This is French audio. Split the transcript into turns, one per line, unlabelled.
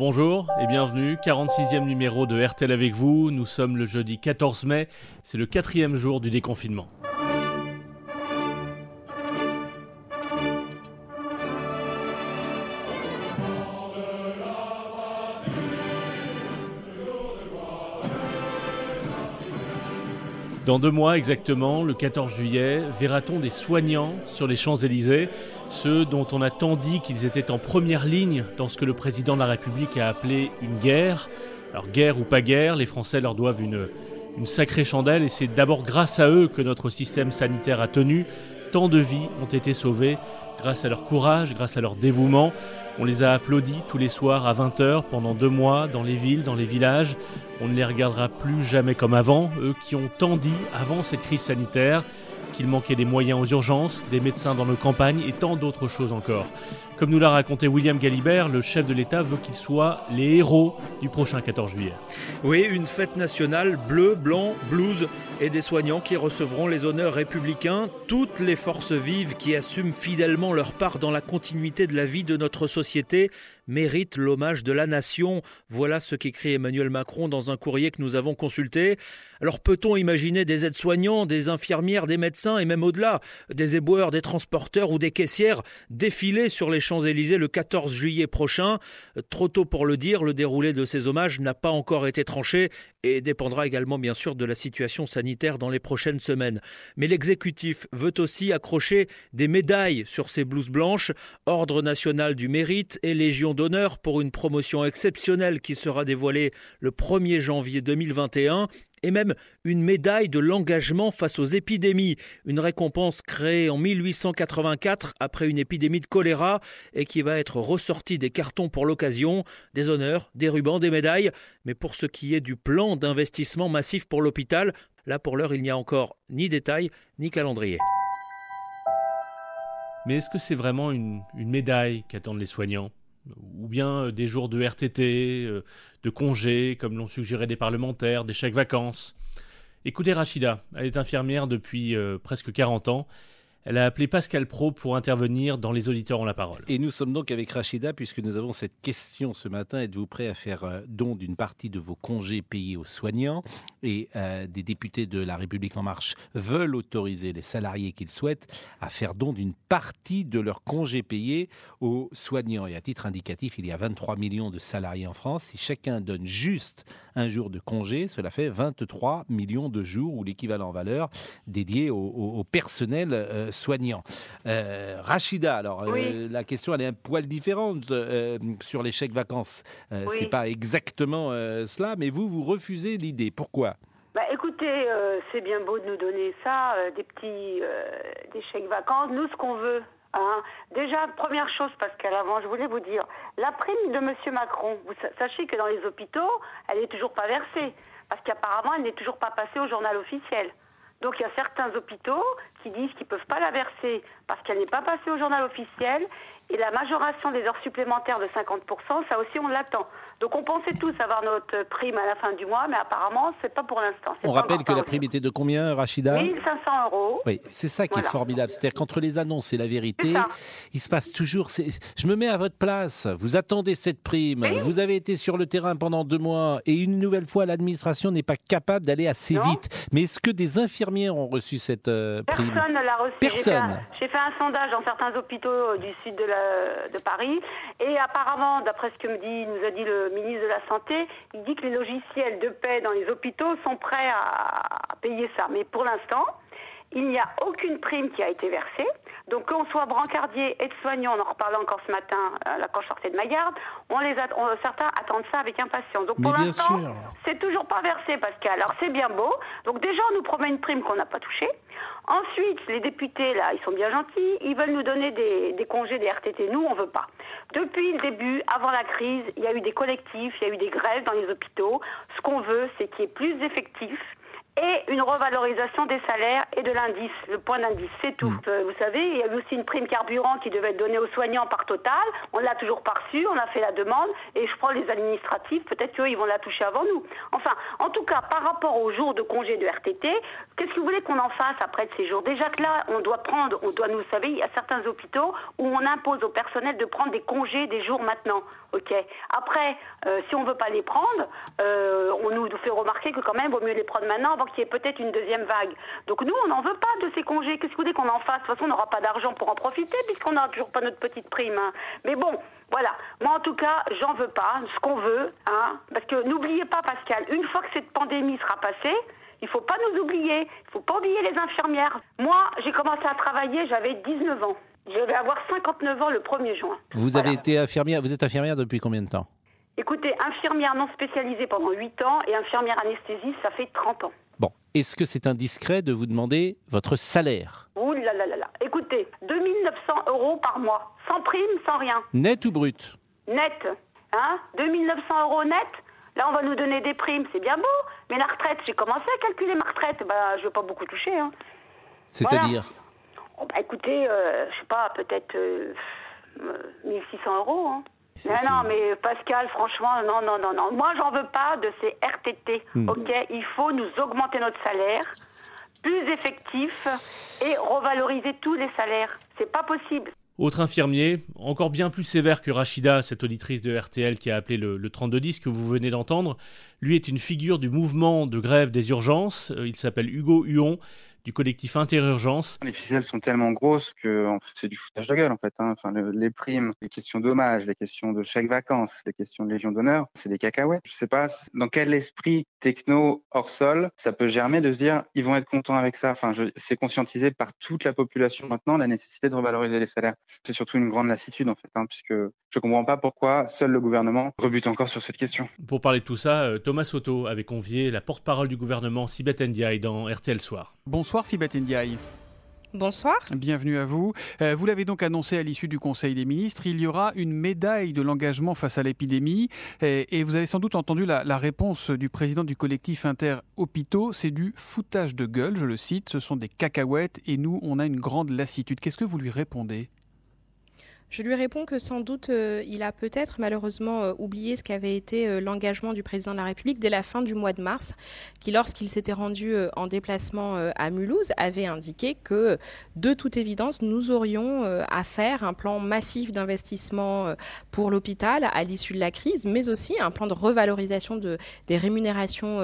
Bonjour et bienvenue, 46e numéro de RTL avec vous. Nous sommes le jeudi 14 mai, c'est le quatrième jour du déconfinement. Dans deux mois exactement, le 14 juillet, verra-t-on des soignants sur les Champs-Élysées, ceux dont on a tant dit qu'ils étaient en première ligne dans ce que le président de la République a appelé une guerre. Alors guerre ou pas guerre, les Français leur doivent une, sacrée chandelle et c'est d'abord grâce à eux que notre système sanitaire a tenu. Tant de vies ont été sauvées grâce à leur courage, grâce à leur dévouement. On les a applaudis tous les soirs à 20h pendant deux mois dans les villes, dans les villages. On ne les regardera plus jamais comme avant, eux qui ont tant dit avant cette crise sanitaire qu'il manquait des moyens aux urgences, des médecins dans nos campagnes et tant d'autres choses encore. Comme nous l'a raconté William Galibert, le chef de l'État veut qu'ils soient les héros du prochain 14 juillet.
Oui, une fête nationale bleu, blanc, blues et des soignants qui recevront les honneurs républicains, toutes les forces vives qui assument fidèlement leur part dans la continuité de la vie de notre société méritent l'hommage de la nation. Voilà ce qu'écrit Emmanuel Macron dans un courrier que nous avons consulté. Alors peut-on imaginer des aides-soignants, des infirmières, des médecins et même au-delà, des éboueurs, des transporteurs ou des caissières défiler sur les Champs-Élysées le 14 juillet prochain. Trop tôt pour le dire, le déroulé de ces hommages n'a pas encore été tranché et dépendra également bien sûr de la situation sanitaire dans les prochaines semaines. Mais l'exécutif veut aussi accrocher des médailles sur ces blouses blanches, Ordre national du mérite et Légion d'honneur pour une promotion exceptionnelle qui sera dévoilée le 1er janvier 2021 et même une médaille de l'engagement face aux épidémies, une récompense créée en 1884 après une épidémie de choléra et qui va être ressortie des cartons pour l'occasion, des honneurs, des rubans, des médailles, mais pour ce qui est du plan d'investissement massif pour l'hôpital, là pour l'heure il n'y a encore ni détails ni calendrier.
Mais est-ce que c'est vraiment une, une médaille qu'attendent les soignants? Ou bien euh, des jours de RTT, euh, de congés, comme l'ont suggéré des parlementaires, des chèques vacances? Écoutez Rachida, elle est infirmière depuis euh, presque 40 ans. Elle a appelé Pascal Pro pour intervenir dans Les auditeurs ont la parole.
Et nous sommes donc avec Rachida puisque nous avons cette question ce matin. Êtes-vous prêt à faire euh, don d'une partie de vos congés payés aux soignants? Et euh, des députés de La République En Marche veulent autoriser les salariés qu'ils souhaitent à faire don d'une partie de leurs congés payés aux soignants. Et à titre indicatif, il y a 23 millions de salariés en France. Si chacun donne juste un jour de congé, cela fait 23 millions de jours ou l'équivalent en valeur dédié au, personnel. Euh, soignants. Euh, Rachida, alors euh, la question elle est un poil différente euh, sur les chèques vacances. C'est pas exactement cela, mais vous vous refusez l'idée. Pourquoi?
Bah, écoutez, c'est bien beau de nous donner ça, des petits des chèques vacances. Nous, ce qu'on veut, Hein. Déjà, première chose, Pascal, avant, je voulais vous dire, la prime de M. Macron, vous sachez que dans les hôpitaux, elle n'est toujours pas versée, parce qu'apparemment, elle n'est toujours pas passée au journal officiel. Donc il y a certains hôpitaux qui disent qu'ils ne peuvent pas la verser parce qu'elle n'est pas passée au journal officiel et la majoration des heures supplémentaires de 50%, ça aussi on l'attend. Donc on pensait tous avoir notre prime à la fin du mois, mais apparemment c'est pas pour l'instant.
On rappelle que la prime était de combien, Rachida?
1500 euros.
Oui, c'est ça qui est formidable. C'est-à-dire qu'entre les annonces et la vérité, il se passe toujours. Je me mets à votre place. Vous attendez cette prime. Vous avez été sur le terrain pendant deux mois et une nouvelle fois l'administration n'est pas capable d'aller assez vite. Mais est-ce que des infirmières ont reçu cette euh, prime?
Personne ne l'a reçue.
Personne.
J'ai fait, un sondage dans certains hôpitaux du sud de, la, de Paris et apparemment, d'après ce que me dit, nous a dit le ministre de la Santé, il dit que les logiciels de paix dans les hôpitaux sont prêts à payer ça. Mais pour l'instant, il n'y a aucune prime qui a été versée. Donc qu'on soit brancardier, aide-soignant, on en reparlait encore ce matin, euh, quand je sortais de ma garde, on les certains attendent ça avec impatience. Donc pour l'instant, c'est toujours pas versé, Pascal. Alors c'est bien beau. Donc déjà, on nous promet une prime qu'on n'a pas touchée. Ensuite, les députés, là, ils sont bien gentils, ils veulent nous donner des, des congés, des RTT. Nous, on veut pas. Depuis le début, avant la crise, il y a eu des collectifs, il y a eu des grèves dans les hôpitaux. Ce qu'on veut, c'est qu'il y ait plus d'effectifs et une revalorisation des salaires et de l'indice, le point d'indice, c'est tout.
Mm.
Euh, Vous savez, il y a eu aussi une prime carburant qui devait être donnée aux soignants par Total. On l'a toujours pas reçue, on a fait la demande et je prends les administratifs, peut-être qu'eux ils vont la toucher avant nous. Enfin, en tout cas, par rapport aux jours de congé de RTT, qu'est-ce que vous voulez qu'on en fasse après de ces jours? Déjà que là, on doit prendre, on doit, nous savez, il y a certains hôpitaux où on impose au personnel de prendre des congés des jours maintenant. Ok? Après, euh, si on veut pas les prendre, euh, on nous fait remarquer que quand même, vaut mieux les prendre maintenant avant qu'il y ait peut-être une deuxième vague. Donc nous, on n'en veut pas de ces congés. Qu'est-ce que vous voulez qu'on en fasse De toute façon, on n'aura pas d'argent pour en profiter puisqu'on n'a toujours pas notre petite prime. hein. Mais bon, voilà. Moi, en tout cas, j'en veux pas. Ce qu'on veut, hein, parce que n'oubliez pas, Pascal, une fois que cette pandémie sera passée, il faut pas nous oublier. Il faut pas oublier les infirmières. Moi, j'ai commencé à travailler, j'avais 19 ans. Je vais avoir 59 ans le 1er juin.
Vous
Voilà.
avez été infirmière, vous êtes infirmière depuis combien de temps?
Écoutez, infirmière non spécialisée pendant 8 ans et infirmière anesthésiste, ça fait 30 ans.
Bon, est-ce que c'est indiscret de vous demander votre salaire
Ouh là là là là. Écoutez, 2900 euros par mois, sans prime, sans rien.
Net ou brut
Net. Hein 2900 euros net Là, on va nous donner des primes, c'est bien beau. Mais la retraite, j'ai commencé à calculer ma retraite. Bah, je vais pas beaucoup toucher. Hein.
C'est-à-dire
Oh, bah, écoutez, euh, je sais pas, peut-être euh, euh, 1600 euros. Hein.
C'est-
Non, non, mais Pascal, franchement, non, non, non, non. Moi, j'en veux pas de ces RTT.
Hmm.
Ok, il faut nous augmenter notre salaire, plus effectif et revaloriser tous les salaires. C'est pas possible.
Autre infirmier, encore bien plus sévère que Rachida, cette auditrice de RTL qui a appelé le, le 3210 que vous venez d'entendre, lui est une figure du mouvement de grève des urgences. Euh, Il s'appelle Hugo Huon, du collectif Interurgence.
Les ficelles sont tellement grosses que c'est du foutage de gueule en fait. Hein. Enfin, le- les primes, les questions d'hommage, les questions de chèque vacances, les questions de légion d'honneur, c'est des cacahuètes. Je sais pas dans quel esprit techno hors sol ça peut germer de se dire ils vont être contents avec ça. Enfin, c'est conscientisé par toute la population maintenant la nécessité de revaloriser les salaires. C'est surtout une grande lassitude en fait, hein, puisque je comprends pas pourquoi seul le gouvernement rebute encore sur cette question.
Pour parler de tout ça, euh, Thomas Soto avait convié la porte-parole du gouvernement Sibeth Ndiaye dans RTL Soir.
Bonsoir Sibeth Ndiaye.
Bonsoir.
Bienvenue à vous. Euh, vous l'avez donc annoncé à l'issue du Conseil des ministres, il y aura une médaille de l'engagement face à l'épidémie. Et, et vous avez sans doute entendu la, la réponse du président du collectif Inter-Hôpitaux. C'est du foutage de gueule, je le cite. Ce sont des cacahuètes et nous, on a une grande lassitude. Qu'est-ce que vous lui répondez?
Je lui réponds que sans doute euh, il a peut-être malheureusement euh, oublié ce qu'avait été euh, l'engagement du président de la République dès la fin du mois de mars, qui lorsqu'il s'était rendu en déplacement à Mulhouse avait indiqué que de toute évidence nous aurions à faire un plan massif d'investissement pour l'hôpital à l'issue de la crise, mais aussi un plan de revalorisation de, des rémunérations